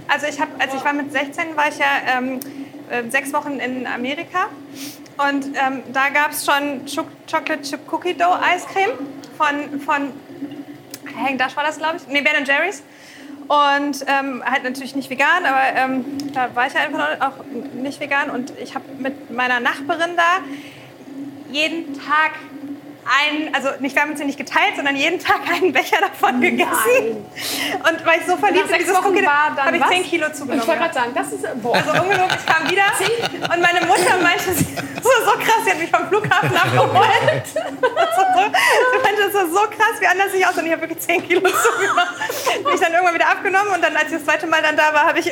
Also ich habe, als ich war mit 16, war ich ja ähm, äh, sechs Wochen in Amerika. Und ähm, da gab es schon Cho Chocolate Chip Cookie Dough Eiscreme von von Hang Dash war das glaube ich, nee Ben Jerry's. Und ähm, halt natürlich nicht vegan, aber ähm, da war ich ja einfach auch nicht vegan. Und ich habe mit meiner Nachbarin da jeden Tag einen, also nicht, wir haben uns den nicht geteilt, sondern jeden Tag einen Becher davon gegessen. Und weil ich so verliebt in dieses Cookie, habe ich was? 10 Kilo Ich zugenommen. wollte ja. gerade sagen, das ist. Boah. Also ungelogen, ich kam wieder [LAUGHS] und meine Mutter meinte, war [LAUGHS] so krass, sie hat mich vom Flughafen abgeholt. [LAUGHS] So, sie meinte, das war so krass, wie anders ich aus und ich habe wirklich 10 Kilo zugenommen. Bin ich dann irgendwann wieder abgenommen und dann, als ich das zweite Mal dann da war, habe ich,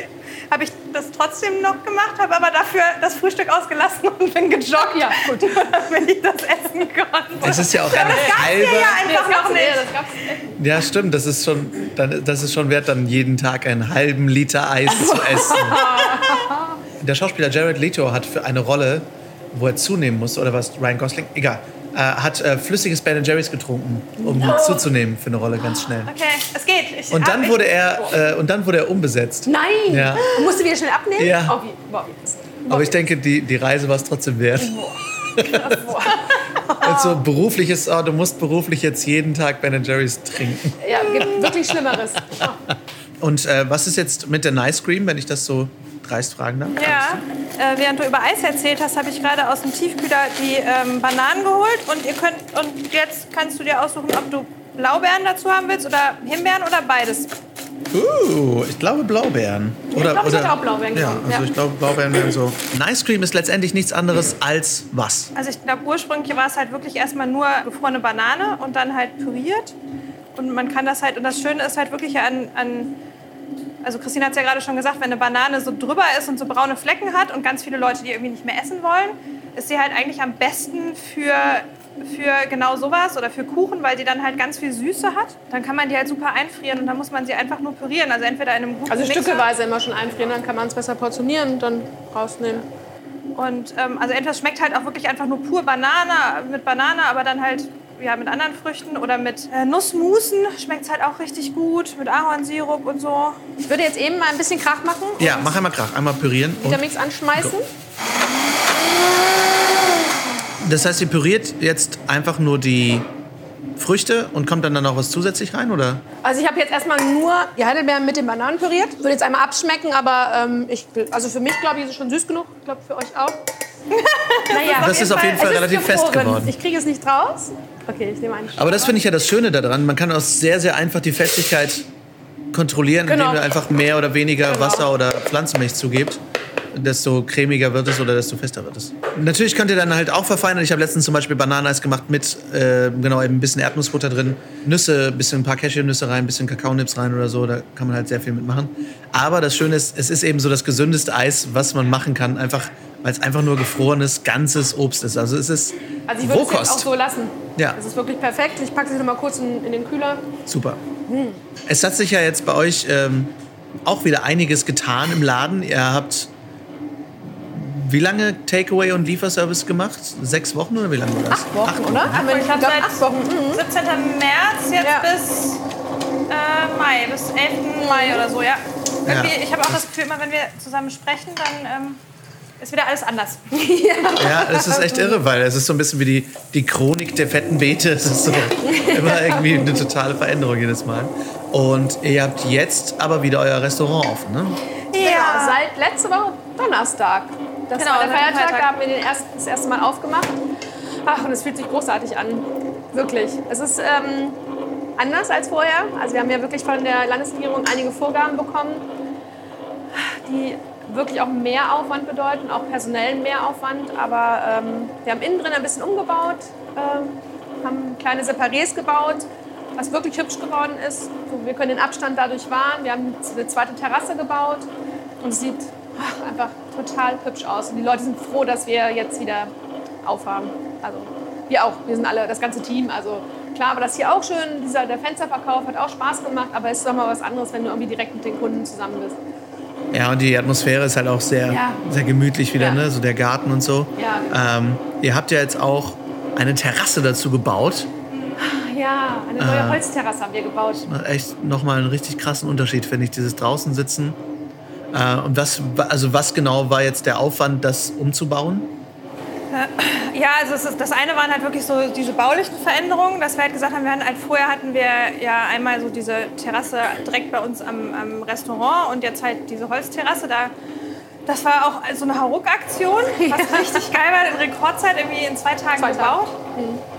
habe ich das trotzdem noch gemacht, habe aber dafür das Frühstück ausgelassen und bin gejoggt, Ja, gut. [LAUGHS] damit ich das essen konnte. Es ist ja auch ein halber. Ja, einfach noch Nee, nicht. das gab's. Ja, stimmt. Das ist schon, dann, das ist schon wert, dann jeden Tag einen halben Liter Eis zu [LAUGHS] essen. Der Schauspieler Jared Leto hat für eine Rolle, wo er zunehmen muss, oder was, Ryan Gosling, egal, äh, hat äh, flüssiges Ben Jerry's getrunken, um zuzunehmen für eine Rolle ganz schnell. Okay, es geht. Ich, Und dann ich, wurde er, äh, und dann wurde er umbesetzt. Nein! Ja. Und musst du wieder schnell abnehmen? Ja. Oh, wie, boah, wie, Aber ich denke, die, die Reise war es trotzdem wert. [LAUGHS] Und so berufliches, oh, du musst beruflich jetzt jeden Tag Ben Jerry's trinken. ja, gibt wirklich Schlimmeres. Und äh, was ist jetzt mit der Nice Cream, wenn ich das so dreist fragen darf? Ja, äh, während du über Eis erzählt hast, habe ich gerade aus dem Tiefkühler die ähm, Bananen geholt und ihr könnt und jetzt kannst du dir aussuchen, ob du Blaubeeren dazu haben willst oder Himbeeren oder beides. Uh, ich glaube Blaubeeren. Oder, glaub, ich oder, auch Blaubeeren Ja, also ja. ich glaube Blaubeeren wären so. Nice Cream ist letztendlich nichts anderes als was? Also ich glaube, ursprünglich war es halt wirklich erstmal nur gefrorene Banane und dann halt püriert. Und man kann das halt, und das Schöne ist halt wirklich an, an also Christine hat es ja gerade schon gesagt, wenn eine Banane so drüber ist und so braune Flecken hat und ganz viele Leute die irgendwie nicht mehr essen wollen, ist sie halt eigentlich am besten für, für genau sowas oder für Kuchen, weil sie dann halt ganz viel Süße hat. Dann kann man die halt super einfrieren und dann muss man sie einfach nur pürieren. Also entweder in einem guten Also Mixer- stückeweise immer schon einfrieren, dann kann man es besser portionieren und dann rausnehmen. Und ähm, also entweder schmeckt halt auch wirklich einfach nur pur Banane mit Banane, aber dann halt ja, mit anderen Früchten oder mit äh, Nussmusen schmeckt es halt auch richtig gut, mit Ahornsirup und so. Ich würde jetzt eben mal ein bisschen Krach machen Ja, mach einmal Krach, einmal pürieren. Und Vitamix anschmeißen. das heißt, ihr püriert jetzt einfach nur die Früchte und kommt dann, dann noch was zusätzlich rein, oder? Also ich habe jetzt erstmal nur die Heidelbeeren mit den Bananen püriert. Würde jetzt einmal abschmecken, aber ähm, ich, also für mich glaube ich ist es schon süß genug. Ich glaube für euch auch. Naja, Das ist auf jeden Fall ist relativ fest geworden. Ich kriege es nicht raus. Okay, ich nehme einen. Aber das finde ich ja das Schöne daran. Man kann auch sehr, sehr einfach die Festigkeit kontrollieren, Genau. indem ihr einfach mehr oder weniger Wasser oder Pflanzenmilch zugebt. Desto cremiger wird es oder desto fester wird es. Natürlich könnt ihr dann halt auch verfeinern. Ich habe letztens zum Beispiel Bananeneis gemacht mit äh, genau eben ein bisschen Erdnussbutter drin, Nüsse, ein bisschen ein paar Cashewnüsse rein, ein bisschen Kakaonips rein oder so. Da kann man halt sehr viel mitmachen. Aber das Schöne ist, es ist eben so das gesündeste Eis, was man machen kann, einfach weil es einfach nur gefrorenes ganzes Obst ist. Also es ist Also ich würde es jetzt auch Rohkost. so lassen. Ja. Es ist wirklich perfekt. Ich packe es noch mal kurz in, in den Kühler. Super. Es hat sich ja jetzt bei euch ähm, auch wieder einiges getan im Laden. Ihr habt wie lange Takeaway und Lieferservice gemacht? Sechs Wochen oder wie lange war das? Acht Wochen, oder? Haben wir Ich habe glaub, seit acht Wochen. Mhm. 17. März jetzt Ja. bis äh, Mai, bis 11. Mai oder so, ja. Irgendwie, Ich habe auch das Gefühl, immer wenn wir zusammen sprechen, dann ähm, ist wieder alles anders. [LAUGHS] Ja, das ist echt irre, weil es ist so ein bisschen wie die, die Chronik der fetten Beete. Es ist so immer irgendwie eine totale Veränderung jedes Mal. Und ihr habt jetzt aber wieder euer Restaurant offen, ne? Genau, seit letzte Woche Donnerstag. Das Genau, war der Feiertag, Feiertag. da haben wir den erst, das erste Mal aufgemacht. Ach, und es fühlt sich großartig an. Wirklich. Es ist ähm, anders als vorher. Also wir haben ja wirklich von der Landesregierung einige Vorgaben bekommen, die wirklich auch mehr Aufwand bedeuten, auch personellen Mehraufwand. Aber ähm, wir haben innen drin ein bisschen umgebaut, ähm, haben kleine Separés gebaut, was wirklich hübsch geworden ist. So, wir können den Abstand dadurch wahren. Wir haben eine zweite Terrasse gebaut und es sieht ach, einfach total hübsch aus. Und die Leute sind froh, dass wir jetzt wieder aufhaben. Also wir auch, wir sind alle, das ganze Team. Also klar, aber das hier auch schön, dieser, der Fensterverkauf hat auch Spaß gemacht, aber es ist doch mal was anderes, wenn du irgendwie direkt mit den Kunden zusammen bist. Ja, und die Atmosphäre ist halt auch sehr, Ja. sehr gemütlich wieder, Ja. ne? So der Garten und so. Ja. Ähm, ihr habt ja jetzt auch eine Terrasse dazu gebaut. Ja, eine neue Holzterrasse haben wir gebaut. Echt nochmal einen richtig krassen Unterschied, finde ich, dieses draußen sitzen. Äh, und was, also was genau war jetzt der Aufwand, das umzubauen? Ja, also ist, das eine waren halt wirklich so diese baulichen Veränderungen, dass wir halt gesagt haben, wir hatten halt vorher hatten wir ja einmal so diese Terrasse direkt bei uns am, am Restaurant und jetzt halt diese Holzterrasse. Da, das war auch so eine Hauruck-Aktion, [LAUGHS] was richtig geil war, in Rekordzeit irgendwie in zwei Tagen Zwei Tage. gebaut.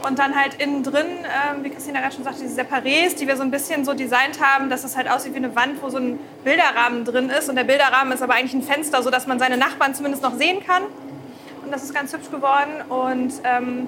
Und dann halt innen drin, ähm, wie Christina gerade schon sagte, diese Separés, die wir so ein bisschen so designt haben, dass es halt aussieht wie eine Wand, wo so ein Bilderrahmen drin ist. Und der Bilderrahmen ist aber eigentlich ein Fenster, sodass man seine Nachbarn zumindest noch sehen kann. Und das ist ganz hübsch geworden. Und ähm,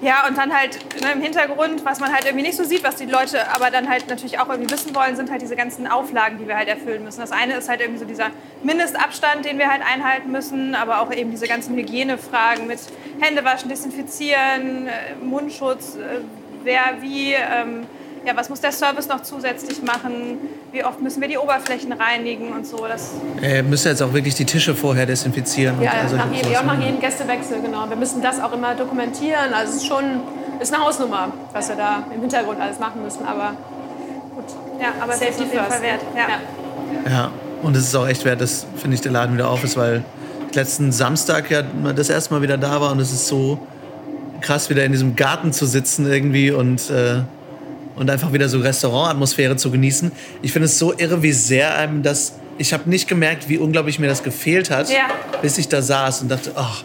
ja, und dann halt ne, im Hintergrund, was man halt irgendwie nicht so sieht, was die Leute aber dann halt natürlich auch irgendwie wissen wollen, sind halt diese ganzen Auflagen, die wir halt erfüllen müssen. Das eine ist halt irgendwie so dieser Mindestabstand, den wir halt einhalten müssen, aber auch eben diese ganzen Hygienefragen mit Händewaschen, Desinfizieren, äh, Mundschutz, äh, wer wie. Ähm, ja, was muss der Service noch zusätzlich machen? Wie oft müssen wir die Oberflächen reinigen und so? Das äh, müssen jetzt auch wirklich die Tische vorher desinfizieren. Ja, also nach jedem, ja, nach jedem Gästewechsel, genau. Wir müssen das auch immer dokumentieren. Also es ist schon ist eine Hausnummer, was wir da im Hintergrund alles machen müssen. Aber gut. Ja, aber Safety es ist auf jeden Fall wert. Ja. ja. ja, und es ist auch echt wert, dass, finde ich, der Laden wieder auf ist, weil letzten Samstag ja das erste Mal wieder da war und es ist so krass, wieder in diesem Garten zu sitzen irgendwie und äh, und einfach wieder so Restaurantatmosphäre zu genießen. Ich finde es so irre, wie sehr einem das. Ich habe nicht gemerkt, wie unglaublich mir das gefehlt hat, ja. bis ich da saß und dachte, ach,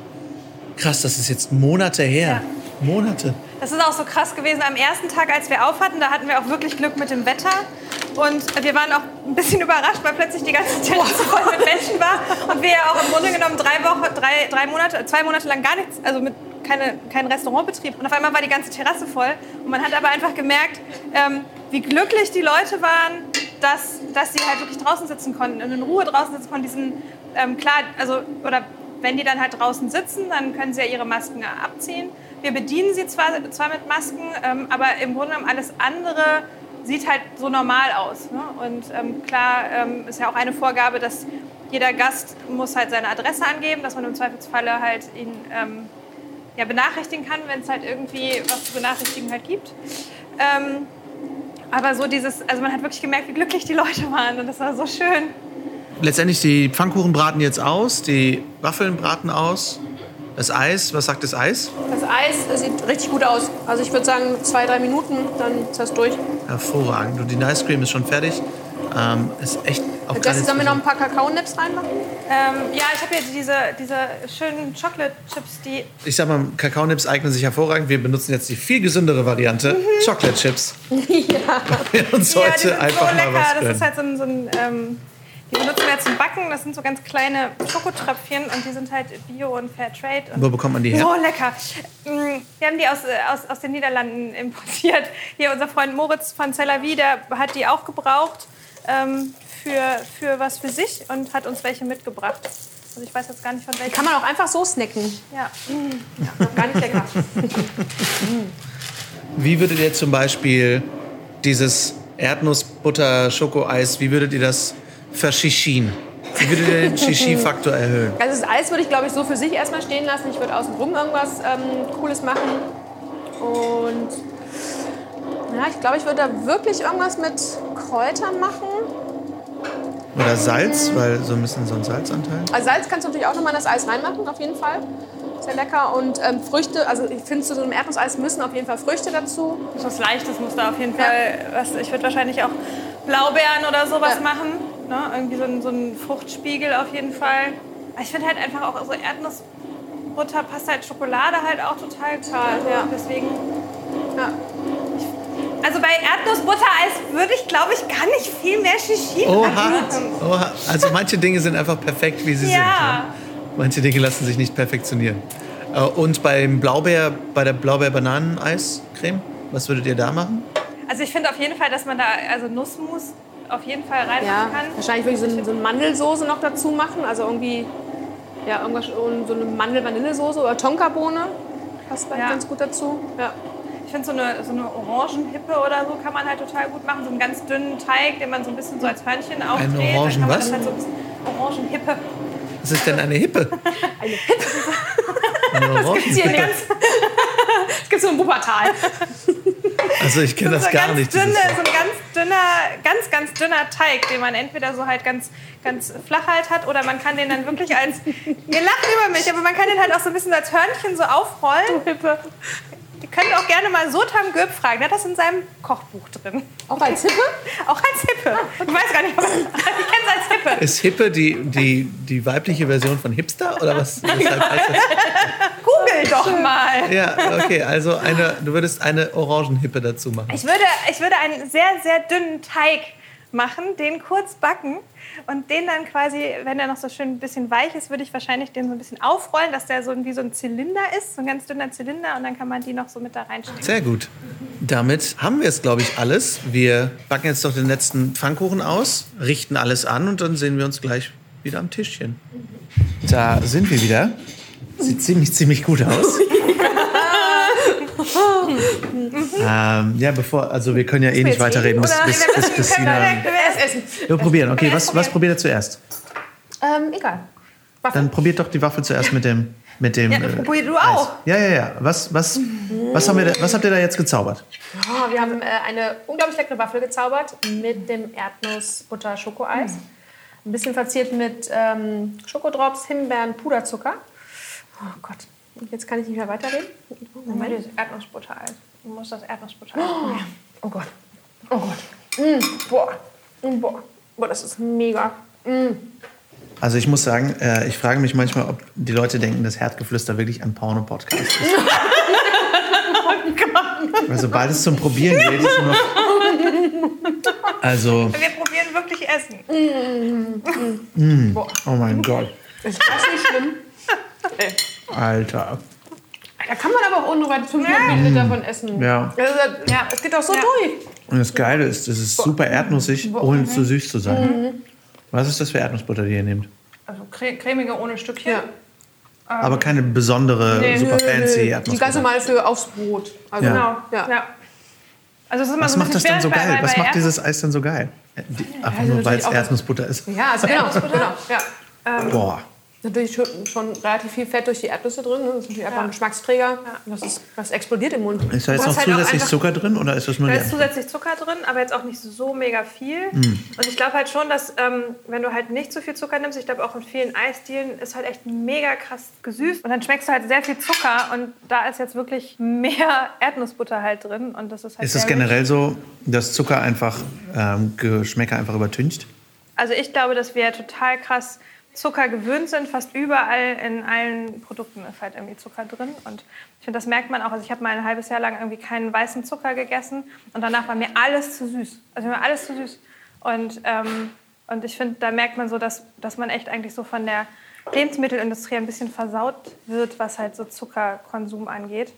krass, das ist jetzt Monate her. Ja. Monate. Das ist auch so krass gewesen. Am ersten Tag, als wir auf hatten, da hatten wir auch wirklich Glück mit dem Wetter. Und wir waren auch ein bisschen [LAUGHS] überrascht, weil plötzlich die ganze Terrasse voll mit Menschen war. Und wir ja auch im Grunde genommen drei Wochen, drei, drei Monate, zwei Monate lang gar nichts, also mit keine, kein Restaurantbetrieb. Und auf einmal war die ganze Terrasse voll. Und man hat aber einfach gemerkt, ähm, wie glücklich die Leute waren, dass, dass sie halt wirklich draußen sitzen konnten und in Ruhe draußen sitzen konnten. Diesen, ähm, klar, also, oder wenn die dann halt draußen sitzen, dann können sie ja ihre Masken abziehen. Wir bedienen sie zwar, zwar mit Masken, ähm, aber im Grunde genommen alles andere sieht halt so normal aus. Ne? Und ähm, klar ähm, ist ja auch eine Vorgabe, dass jeder Gast muss halt seine Adresse angeben, dass man im Zweifelsfalle halt ihn ähm, ja, benachrichtigen kann, wenn es halt irgendwie was zu benachrichtigen halt gibt. Ähm, aber so dieses, also man hat wirklich gemerkt, wie glücklich die Leute waren und das war so schön. Letztendlich die Pfannkuchen braten jetzt aus, die Waffeln braten aus. Das Eis, was sagt das Eis? Das Eis sieht richtig gut aus. Also ich würde sagen, zwei, drei Minuten, dann ist das durch. Hervorragend. Und die Ice Cream ist schon fertig. Ähm, ist echt auch Jesse, sollen wir noch ein paar Kakao-Nips reinmachen? Ähm, ja, ich habe hier diese, diese schönen Chocolate-Chips, die... Ich sag mal, Kakao-Nips eignen sich hervorragend. Wir benutzen jetzt die viel gesündere Variante, mhm. Chocolate-Chips. [LAUGHS] ja. [LAUGHS] Wir uns ja, heute einfach so mal was gönnen. Das ist halt so ein... So ein ähm, die benutzen wir zum Backen. Das sind so ganz kleine Schokotröpfchen und die sind halt Bio und Fair Trade. Und Wo bekommt man die her? Oh, lecker. Mm, wir haben die aus, äh, aus, aus den Niederlanden importiert. Hier unser Freund Moritz von Cellavi, der hat die auch gebraucht. Ähm, für, für was für sich und hat uns welche mitgebracht. Also ich weiß jetzt gar nicht von welchen. Kann man auch einfach so snacken. Ja. ja gar nicht lecker. [LAUGHS] Wie würdet ihr zum Beispiel dieses Erdnussbutter-Schokoeis, wie würdet ihr das verschischien? Wie würdet ihr den Shishi-Faktor erhöhen? Also das Eis würde ich, glaube ich, so für sich erstmal stehen lassen. Ich würde außenrum irgendwas ähm, Cooles machen. Und ja, ich glaube, ich würde da wirklich irgendwas mit Kräutern machen. Oder Salz, weil so ein bisschen so ein Salzanteil. Also Salz kannst du natürlich auch nochmal in das Eis reinmachen, auf jeden Fall. Sehr lecker. Und ähm, Früchte, also ich finde, zu so einem Erdnusseis müssen auf jeden Fall Früchte dazu. Was Leichtes muss da auf jeden Fall. Ja. Was, ich würde wahrscheinlich auch Blaubeeren oder sowas ja. machen. Ne? Irgendwie so ein, so ein Fruchtspiegel auf jeden Fall. Ich finde halt einfach auch so Erdnussbutter passt halt Schokolade halt auch total gut. Ja. Deswegen. Ja. Also bei Erdnussbuttereis würde ich, glaube ich, gar nicht viel mehr Shishi Oha. Oha. Also manche Dinge sind einfach perfekt, wie sie ja. sind. Ja? Manche Dinge lassen sich nicht perfektionieren. Äh, und beim Blaubeer, bei der Blaubeer-Bananen-Eiscreme, was würdet ihr da machen? Also ich finde auf jeden Fall, dass man da also Nussmus auf jeden Fall reinmachen ja, kann. Wahrscheinlich würde ich so eine, so eine Mandelsoße noch dazu machen. Also irgendwie ja, irgendwas, so eine Mandel-Vanillesoße oder Tonkabohne. Passt ja. ganz gut dazu. Ja. Ich finde, so eine, so eine Orangenhippe oder so kann man halt total gut machen. So einen ganz dünnen Teig, den man so ein bisschen so als Hörnchen aufdreht. Eine Orangen was? Halt so Orangenhippe. Was ist denn eine Hippe? [LAUGHS] eine Hippe? Eine das gibt's hier ganz. das gibt's so im Wuppertal. Also ich kenne das, so gar nicht. Dünne, so ein ganz dünner, ganz, ganz dünner Teig, den man entweder so halt ganz, ganz flach halt hat oder man kann den dann wirklich als. Ihr lacht über mich, aber man kann den halt auch so ein bisschen als Hörnchen so aufrollen. Du Hippe. Ihr könnt auch gerne mal Sotam Göb fragen. Der hat das in seinem Kochbuch drin. Auch als Hippe? [LAUGHS] auch als Hippe. Ich weiß gar nicht, aber [LAUGHS] ich kenne es als Hippe. Ist Hippe die, die, die weibliche Version von Hipster? Oder was? [LAUGHS] Google doch mal. Ja, okay. Also eine, du würdest eine Orangenhippe dazu machen. Ich würde, ich würde einen sehr, sehr dünnen Teig machen, den kurz backen und den dann quasi, wenn der noch so schön ein bisschen weich ist, würde ich wahrscheinlich den so ein bisschen aufrollen, dass der so wie so ein Zylinder ist, so ein ganz dünner Zylinder und dann kann man die noch so mit da reinstecken. Sehr gut. Damit haben wir es, glaube ich, alles. Wir backen jetzt noch den letzten Pfannkuchen aus, richten alles an und dann sehen wir uns gleich wieder am Tischchen. Da sind wir wieder. Sieht ziemlich, ziemlich gut aus. [LAUGHS] ähm, ja, bevor, also wir können ja eh nicht weiterreden, bis, bis, [LAUGHS] wir bis Christina. Wir probieren. Okay, was, was probiert ihr zuerst? Ähm, egal. Dann probiert doch die Waffel zuerst mit dem. Mit dem Ja, äh, probier du Eis. auch. Ja, ja, ja. Was, was, was, haben wir da, was habt ihr da jetzt gezaubert? Oh, wir haben äh, eine unglaublich leckere Waffel gezaubert mit dem Erdnuss-Butter-Schokoeis. Ein bisschen verziert mit ähm, Schokodrops, Himbeeren, Puderzucker. Oh Gott, und jetzt kann ich nicht mehr weiterreden. Moment, das Erdnussbuttereis. Du musst das Erdnussbuttereis probieren. Oh Gott. Oh Gott. Mm, boah. Mm, boah. Boah, das ist mega. Also ich muss sagen, äh, ich frage mich manchmal, ob die Leute denken, dass Herdgeflüster wirklich ein Porno-Podcast ist. [LAUGHS] Weil sobald es zum Probieren geht, ist nur noch... [LAUGHS] Also, Wir probieren wirklich Essen. oh mein Gott, Ist das nicht schlimm? Alter. Da kann man aber auch ohne weit 500 Milliliter davon essen. Ja. Also, ja, es geht auch so Ja. durch. Und das Geile ist, es ist super erdnussig, ohne zu süß zu sein. Was ist das für Erdnussbutter, die ihr nehmt? Also cre cremige ohne Stückchen. Ja. Aber keine besondere, Nee. super fancy Die ganz Erdnussbutter. normale für aufs Brot. Also, Ja. Genau. Ja. Ja. Also es ist immer Was so macht das denn so geil? Was bei macht Erdnuss- dieses Eis denn so geil? Die, einfach also nur, weil es Erdnussbutter ist. Ja, also genau. [LAUGHS] genau ja. Boah. Natürlich schon, schon relativ viel Fett durch die Erdnüsse drin. Ne? Das ist natürlich einfach ein Geschmacksträger. Das, ist, das explodiert im Mund. Ist da jetzt noch halt zusätzlich Zucker drin oder ist das nur Da ist zusätzlich Zucker drin, aber jetzt auch nicht so mega viel. Und ich glaube halt schon, dass ähm, wenn du halt nicht so viel Zucker nimmst, ich glaube auch in vielen Eisdielen ist halt echt mega krass gesüßt. Und dann schmeckst du halt sehr viel Zucker und da ist jetzt wirklich mehr Erdnussbutter halt drin. Und das ist halt Ist es generell so, dass Zucker einfach ähm, Geschmäcker einfach übertüncht? Also ich glaube, dass wir total krass Zucker gewöhnt sind. Fast überall in allen Produkten ist halt irgendwie Zucker drin. Und ich finde, das merkt man auch. Also ich habe mal ein halbes Jahr lang irgendwie keinen weißen Zucker gegessen und danach war mir alles zu süß. Also mir war alles zu süß. Und, ähm, und ich finde, da merkt man so, dass, dass man echt eigentlich so von der Lebensmittelindustrie ein bisschen versaut wird, was halt so Zuckerkonsum angeht.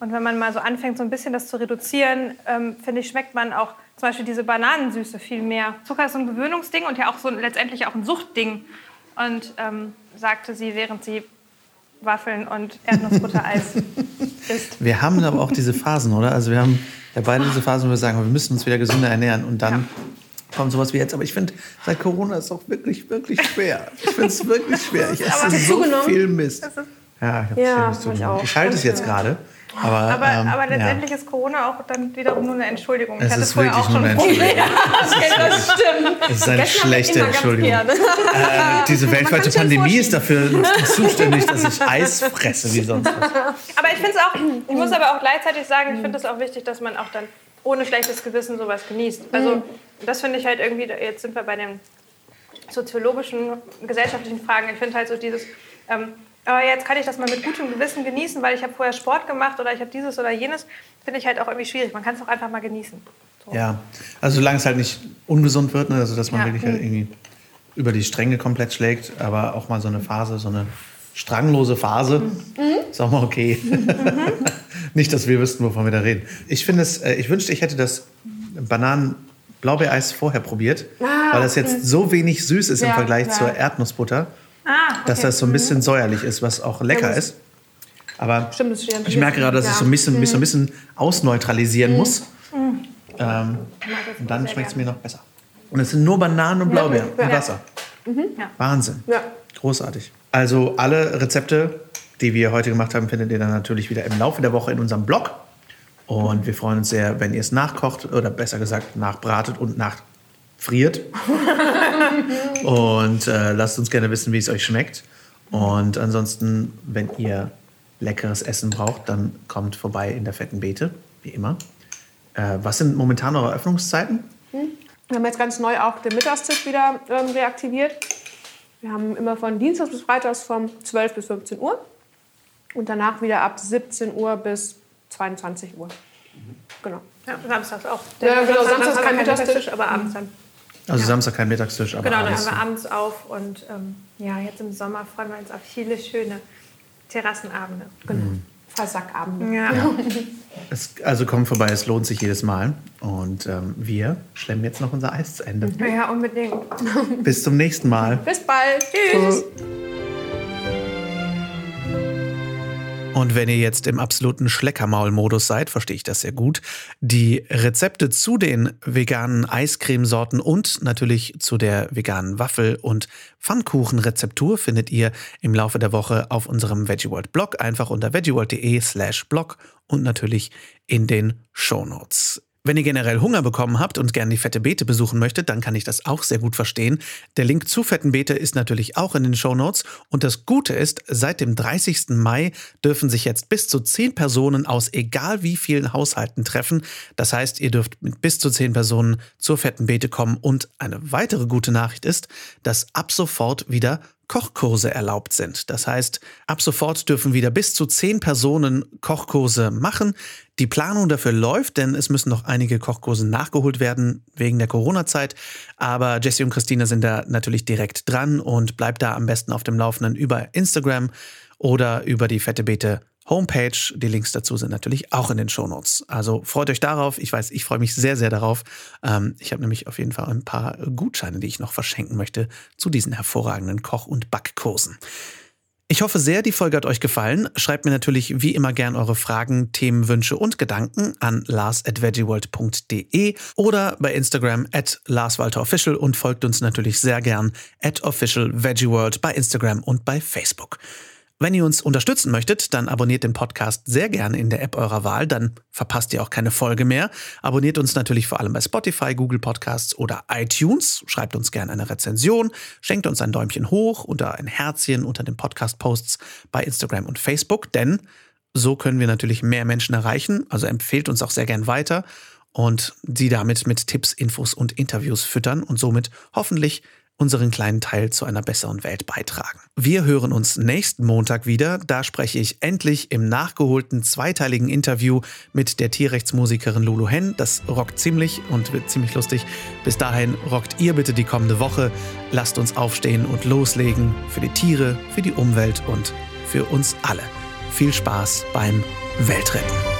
Und wenn man mal so anfängt, so ein bisschen das zu reduzieren, ähm, finde ich, schmeckt man auch zum Beispiel diese Bananensüße viel mehr. Zucker ist so ein Gewöhnungsding und ja auch so letztendlich auch ein Suchtding. Und ähm, sagte sie, während sie Waffeln und Erdnussbuttereis [LAUGHS] isst. Wir haben aber auch diese Phasen, oder? Also wir haben ja beide diese Phasen, wo wir sagen, wir müssen uns wieder gesünder ernähren und dann kommt sowas wie jetzt. Aber ich finde, seit Corona ist es auch wirklich, wirklich schwer. Ich finde es wirklich schwer. Ich [LAUGHS] esse Aber so viel Mist. Ja, ich habe Ja, Mist ich zugenommen. auch. Ich halte es jetzt gerade. Aber, Aber, ähm, aber ja. letztendlich ist Corona auch dann wiederum nur eine Entschuldigung. Es hatte ist vorher wirklich auch schon eine Entschuldigung. [LAUGHS] das stimmt. Es ist eine schlechte Immer ganz Entschuldigung. Äh, diese [LAUGHS] weltweite ja Pandemie ist dafür [LAUGHS] zuständig, dass ich Eis fresse wie sonst was. Aber ich finde es auch, ich muss aber auch gleichzeitig sagen, ich finde es auch wichtig, dass man auch dann ohne schlechtes Gewissen sowas genießt. Also das finde ich halt irgendwie, jetzt sind wir bei den soziologischen, gesellschaftlichen Fragen. Ich finde halt so dieses, ähm, aber jetzt kann ich das mal mit gutem Gewissen genießen, weil ich habe vorher Sport gemacht oder ich habe dieses oder jenes, finde ich halt auch irgendwie schwierig. Man kann es auch einfach mal genießen. So. Ja, also solange es halt nicht ungesund wird, ne? also dass man Ja. wirklich halt irgendwie über die Stränge komplett schlägt, aber auch mal so eine Phase, so eine stranglose Phase, ist auch mal okay. [LAUGHS] nicht, dass wir wüssten, wovon wir da reden. Ich finde es, äh, ich wünschte, ich hätte das Bananen-Blaubeereis vorher probiert, weil das jetzt so wenig süß ist im Ja, Vergleich ja. zur Erdnussbutter, Ah, okay. dass das so ein bisschen säuerlich ist, was auch lecker ist. Aber Stimmt, ich merke gerade, dass ich so ein bisschen, mich so ein bisschen ausneutralisieren muss. Ähm, Ich mag das und dann schmeckt es mir noch besser. Und es sind nur Bananen und Blaubeeren Ja. und Wasser. Ja. Wahnsinn. Ja. Großartig. Also alle Rezepte, die wir heute gemacht haben, findet ihr dann natürlich wieder im Laufe der Woche in unserem Blog. Und wir freuen uns sehr, wenn ihr es nachkocht oder besser gesagt nachbratet und nachfriert. [LAUGHS] und äh, lasst uns gerne wissen, wie es euch schmeckt. Und ansonsten, wenn ihr leckeres Essen braucht, dann kommt vorbei in der fetten Beete, wie immer. Äh, was sind momentan eure Öffnungszeiten? Wir haben jetzt ganz neu auch den Mittagstisch wieder ähm, reaktiviert. Wir haben immer von Dienstags bis Freitags von 12 bis 15 Uhr und danach wieder ab 17 Uhr bis 22 Uhr. Genau. Ja, samstags auch. Ja, genau, samstags wir kein Mittagstisch. aber abends dann. Also ja. Samstag kein Mittagstisch, aber Genau, dann haben wir abends auf und ähm, ja, jetzt im Sommer freuen wir uns auf viele schöne Terrassenabende. Genau. Mhm. Versackabende. Ja. ja. [LAUGHS] Es, also komm vorbei, es lohnt sich jedes Mal. Und ähm, wir schlemmen jetzt noch unser Eis zu Ende. Ja, unbedingt. Bis zum nächsten Mal. Bis bald. Tschüss. Und wenn ihr jetzt im absoluten Schleckermaul-Modus seid, verstehe ich das sehr gut. Die Rezepte zu den veganen Eiscremesorten und natürlich zu der veganen Waffel- und Pfannkuchenrezeptur findet ihr im Laufe der Woche auf unserem VeggieWorld-Blog. Einfach unter veggieworld.de slash blog und natürlich in den Shownotes. Wenn ihr generell Hunger bekommen habt und gerne die Fette Beete besuchen möchtet, dann kann ich das auch sehr gut verstehen. Der Link zu Fetten Beete ist natürlich auch in den Show Notes. Und das Gute ist, seit dem 30. Mai dürfen sich jetzt bis zu 10 Personen aus egal wie vielen Haushalten treffen. Das heißt, ihr dürft mit bis zu 10 Personen zur Fetten Beete kommen. Und eine weitere gute Nachricht ist, dass ab sofort wieder Kochkurse erlaubt sind. Das heißt, ab sofort dürfen wieder bis zu zehn Personen Kochkurse machen. Die Planung dafür läuft, denn es müssen noch einige Kochkurse nachgeholt werden wegen der Corona-Zeit. Aber Jessie und Christina sind da natürlich direkt dran und bleibt da am besten auf dem Laufenden über Instagram oder über die Fette Beete Homepage. Die Links dazu sind natürlich auch in den Shownotes. Also freut euch darauf. Ich weiß, ich freue mich sehr, sehr darauf. Ähm, ich habe nämlich auf jeden Fall ein paar Gutscheine, die ich noch verschenken möchte zu diesen hervorragenden Koch- und Backkursen. Ich hoffe sehr, die Folge hat euch gefallen. Schreibt mir natürlich wie immer gern eure Fragen, Themen, Wünsche und Gedanken an lars.veggieworld.de oder bei Instagram at larswalterofficial und folgt uns natürlich sehr gern at officialveggieworld bei Instagram und bei Facebook. Wenn ihr uns unterstützen möchtet, dann abonniert den Podcast sehr gerne in der App eurer Wahl, dann verpasst ihr auch keine Folge mehr. Abonniert uns natürlich vor allem bei Spotify, Google Podcasts oder iTunes. Schreibt uns gerne eine Rezension, schenkt uns ein Däumchen hoch oder ein Herzchen unter den Podcast-Posts bei Instagram und Facebook, denn so können wir natürlich mehr Menschen erreichen. Also empfehlt uns auch sehr gern weiter und sie damit mit Tipps, Infos und Interviews füttern und somit hoffentlich unseren kleinen Teil zu einer besseren Welt beitragen. Wir hören uns nächsten Montag wieder. Da spreche ich endlich im nachgeholten zweiteiligen Interview mit der Tierrechtsmusikerin Lulu Hen. Das rockt ziemlich und wird ziemlich lustig. Bis dahin rockt ihr bitte die kommende Woche. Lasst uns aufstehen und loslegen für die Tiere, für die Umwelt und für uns alle. Viel Spaß beim Weltretten.